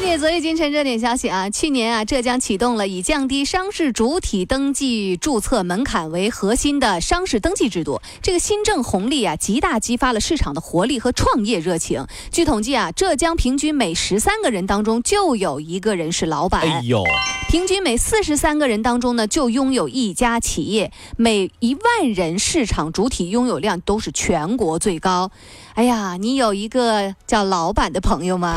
了解昨日今晨热点消息啊，去年啊，浙江启动了以降低商事主体登记注册门槛为核心的商事登记制度。这个新政红利啊，极大激发了市场的活力和创业热情。据统计啊，浙江平均每十三个人当中就有一个人是老板。哎呦，平均每四十三个人当中呢，就拥有一家企业，每一万人市场主体拥有量都是全国最高。哎呀，你有一个叫老板的朋友吗？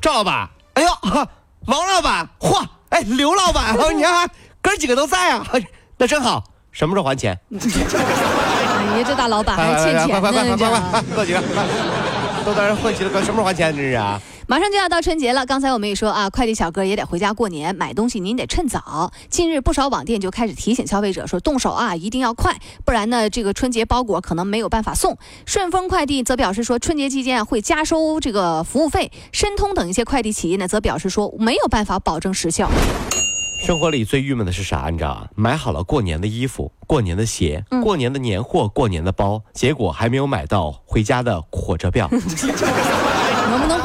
哟，赵老板，哎呦，王老板，嚯，哎，刘老板，你看哥几个都在啊，那真好。什么时候还钱？哎呀，这大老板还欠钱呢，快快快快快快，哥几个，都在这混起了，哥什么时候还钱？这是啊。马上就要到春节了，刚才我们也说啊，快递小哥也得回家过年，买东西您得趁早。近日不少网店就开始提醒消费者说，动手啊一定要快，不然呢这个春节包裹可能没有办法送。顺丰快递则表示说，春节期间啊会加收这个服务费。申通等一些快递企业呢则表示说，没有办法保证时效。生活里最郁闷的是啥？你知道啊？买好了过年的衣服、过年的鞋、过年的年货、过年的包，结果还没有买到回家的火车票。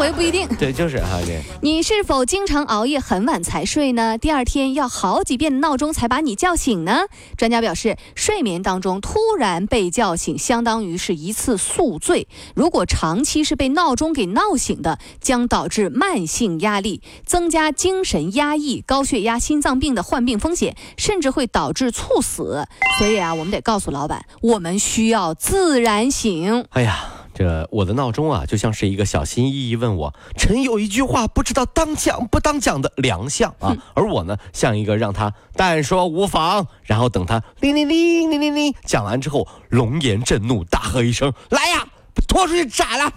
能不一定。对，就是哈这。你是否经常熬夜很晚才睡呢？第二天要好几遍的闹钟才把你叫醒呢？专家表示，睡眠当中突然被叫醒，相当于是一次宿醉。如果长期是被闹钟给闹醒的，将导致慢性压力，增加精神压抑、高血压、心脏病的患病风险，甚至会导致猝死。所以啊，我们得告诉老板，我们需要自然醒。哎呀。这我的闹钟啊，就像是一个小心翼翼问我：“臣有一句话，不知道当讲不当讲的良相啊。”而我呢，像一个让他但说无妨，然后等他铃铃铃铃铃铃讲完之后，龙颜震怒，大喝一声：“来呀，拖出去斩了！”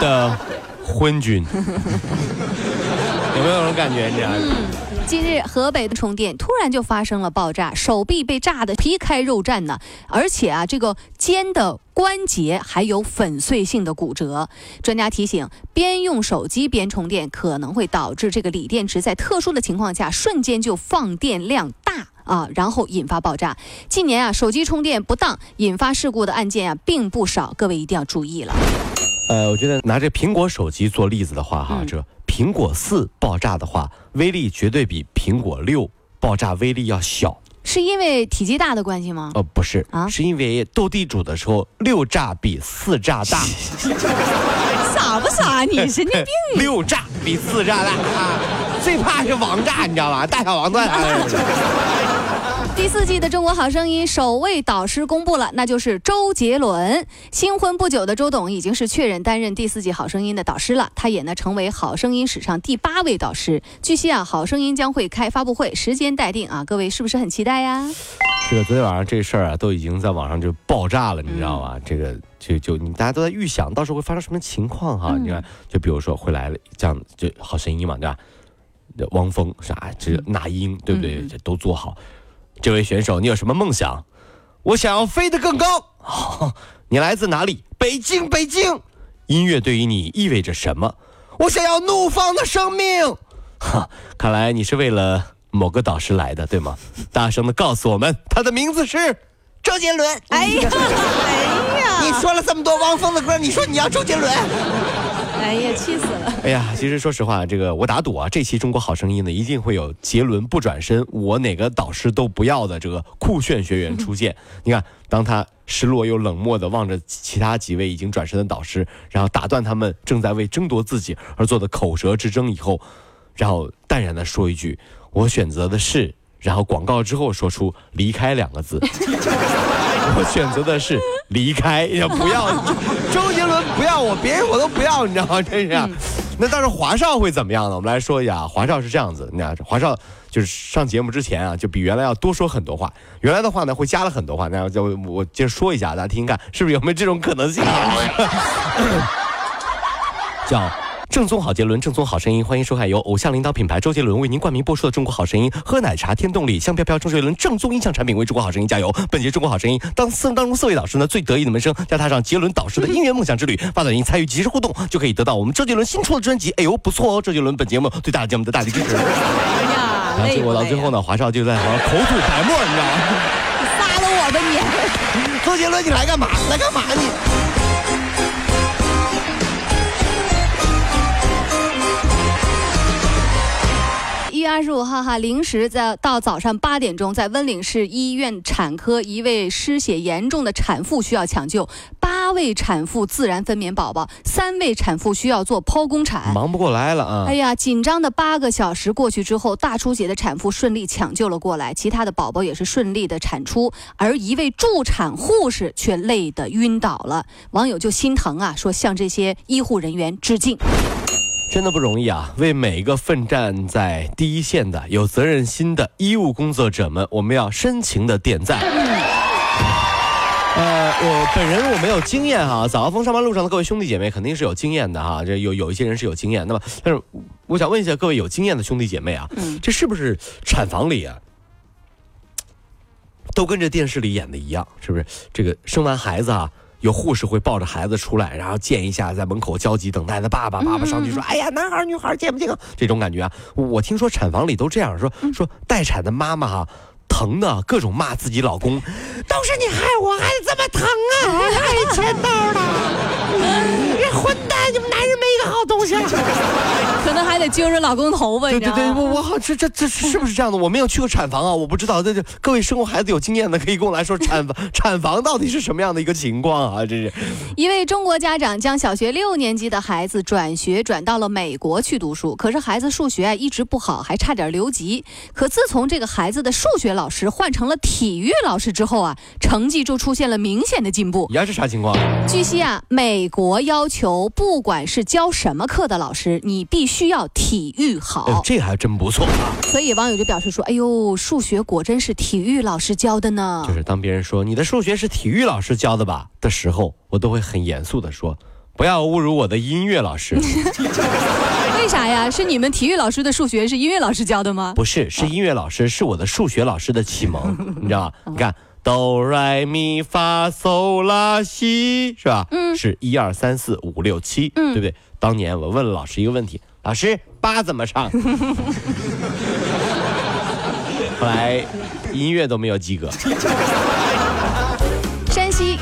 的昏君，有没有这种感觉？你知道吗？近日，河北的充电突然就发生了爆炸，手臂被炸得皮开肉绽呢，而且啊，这个肩的关节还有粉碎性的骨折。专家提醒，边用手机边充电可能会导致这个锂电池在特殊的情况下瞬间就放电量大啊，然后引发爆炸。近年啊，手机充电不当引发事故的案件啊并不少，各位一定要注意了。呃，我觉得拿这苹果手机做例子的话，哈，这苹果四爆炸的话，威力绝对比苹果六爆炸威力要小。是因为体积大的关系吗？呃，不是啊，是因为斗地主的时候，六炸比四炸大。傻不傻？你神经病！六炸比四炸大啊！最怕是王炸，你知道吧？大小王断。第四季的《中国好声音》首位导师公布了，那就是周杰伦。新婚不久的周董已经是确认担任第四季《好声音》的导师了，他也呢成为《好声音》史上第八位导师。据悉啊，《好声音》将会开发布会，时间待定啊，各位是不是很期待呀？这个昨天晚上这事儿啊，都已经在网上就爆炸了，你知道吧？这个就就你大家都在预想到时候会发生什么情况哈？你看，就比如说会来了这样就《好声音》嘛，对吧？汪峰啥，这那英对不对？这都做好。这位选手，你有什么梦想？我想要飞得更高。你来自哪里？北京，北京。音乐对于你意味着什么？我想要怒放的生命。哈，看来你是为了某个导师来的，对吗？大声的告诉我们，他的名字是周杰伦。哎呀，哎呀，你说了这么多汪峰的歌，你说你要周杰伦？哎呀，气死了！哎呀，其实说实话，这个我打赌啊，这期《中国好声音》呢，一定会有杰伦不转身，我哪个导师都不要的这个酷炫学员出现。你看，当他失落又冷漠的望着其他几位已经转身的导师，然后打断他们正在为争夺自己而做的口舌之争以后，然后淡然的说一句：“我选择的是。”然后广告之后说出“离开”两个字。我选择的是离开，也不要 周杰，要我，别人我都不要，你知道吗？真是。那到时候华少会怎么样呢？我们来说一下啊，华少是这样子，你看华少就是上节目之前啊，就比原来要多说很多话。原来的话呢，会加了很多话，那就我接着说一下，大家听听看，是不是有没有这种可能性？叫正宗好杰伦，正宗好声音，欢迎收看由偶像领导品牌周杰伦为您冠名播出的《中国好声音》。喝奶茶添动力，香飘飘周杰伦正宗音响产品为中国好声音加油。本节中国好声音当四当中四位导师呢最得意的门生，要踏上杰伦导师的音乐梦想之旅，发短信参与即时互动，就可以得到我们周杰伦新出的专辑。哎呦，不错哦！周杰伦本节目对大的节目的大力支持。哎呀，然后结果到最后呢，华少就在好像口吐白沫，你知道吗？杀了我吧你！周杰伦，你来干嘛？来干嘛你？月二十五号哈，零时在到早上八点钟，在温岭市医院产科，一位失血严重的产妇需要抢救，八位产妇自然分娩宝宝，三位产妇需要做剖宫产。忙不过来了啊！哎呀，紧张的八个小时过去之后，大出血的产妇顺利抢救了过来，其他的宝宝也是顺利的产出，而一位助产护士却累得晕倒了。网友就心疼啊，说向这些医护人员致敬。真的不容易啊！为每一个奋战在第一线的、有责任心的医务工作者们，我们要深情的点赞。呃，我本人我没有经验哈，早高峰上班路上的各位兄弟姐妹肯定是有经验的哈。这有有一些人是有经验，那么但是我想问一下各位有经验的兄弟姐妹啊，嗯这是不是产房里啊，都跟这电视里演的一样？是不是这个生完孩子啊？有护士会抱着孩子出来，然后见一下在门口焦急等待的爸爸，爸爸上去说：“哎呀，男孩女孩儿健不健康？”这种感觉啊，我听说产房里都这样说，说待产的妈妈哈、疼的各种骂自己老公，都是你害我，孩子这么疼啊，还害钱道的，这混蛋，你们个好东西。可能还得揪着老公头发，对对对，我我好这这这是不是这样的？我没有去过产房啊，我不知道。这这各位生过孩子有经验的，可以跟我来说产房产房到底是什么样的一个情况啊？这是一位中国家长将小学六年级的孩子转学转到了美国去读书，可是孩子数学啊一直不好，还差点留级。可自从这个孩子的数学老师换成了体育老师之后啊，成绩就出现了明显的进步。呀是啥情况？据悉啊，美国要求不管是教什么课的老师，你必须要体育好。这还真不错啊！所以网友就表示说：“哎呦，数学果真是体育老师教的呢。”就是当别人说你的数学是体育老师教的吧的时候，我都会很严肃的说，不要侮辱我的音乐老师。为啥呀？是你们体育老师的数学是音乐老师教的吗？不是，是音乐老师，是我的数学老师的启蒙，你知道吗？你看。哆来咪发嗦拉西是吧？嗯，是一二三四五六七，嗯对不对？当年我问了老师一个问题，老师八怎么唱？后来音乐都没有及格。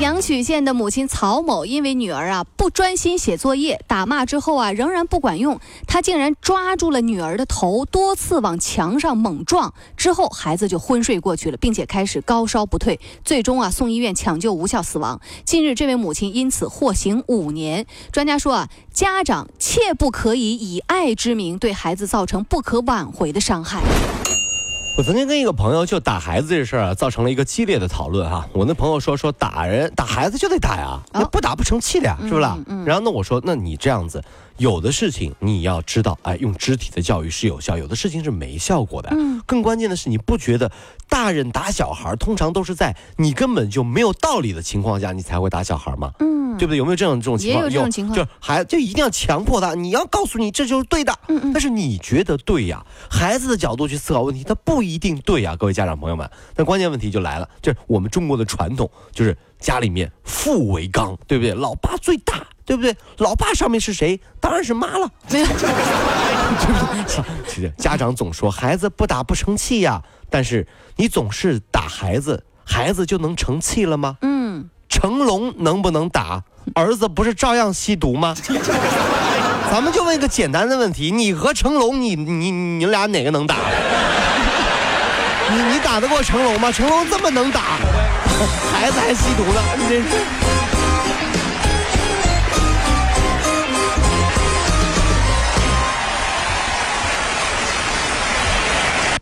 阳曲县的母亲曹某因为女儿啊不专心写作业，打骂之后啊仍然不管用，她竟然抓住了女儿的头，多次往墙上猛撞，之后孩子就昏睡过去了，并且开始高烧不退，最终啊送医院抢救无效死亡。近日，这位母亲因此获刑五年。专家说啊，家长切不可以以爱之名对孩子造成不可挽回的伤害。我曾经跟一个朋友就打孩子这事儿啊，造成了一个激烈的讨论哈。我那朋友说说打人打孩子就得打呀，不打不成器的呀，是不是啦？然后呢，我说那你这样子，有的事情你要知道，哎，用肢体的教育是有效，有的事情是没效果的。嗯更关键的是，你不觉得大人打小孩通常都是在你根本就没有道理的情况下，你才会打小孩吗？嗯，对不对？有没有这样这种情况？也有这种情况就是孩就一定要强迫他，你要告诉你这就是对的。嗯嗯但是你觉得对呀？孩子的角度去思考问题，他不一定对呀，各位家长朋友们。那关键问题就来了，就是我们中国的传统，就是家里面父为纲，对不对？老爸最大，对不对？老爸上面是谁？当然是妈了。家长总说孩子不打不成器呀，但是你总是打孩子，孩子就能成器了吗？嗯，成龙能不能打？儿子不是照样吸毒吗？咱们就问一个简单的问题：你和成龙，你你你俩哪个能打？你你打得过成龙吗？成龙这么能打，孩子还吸毒呢，你这是。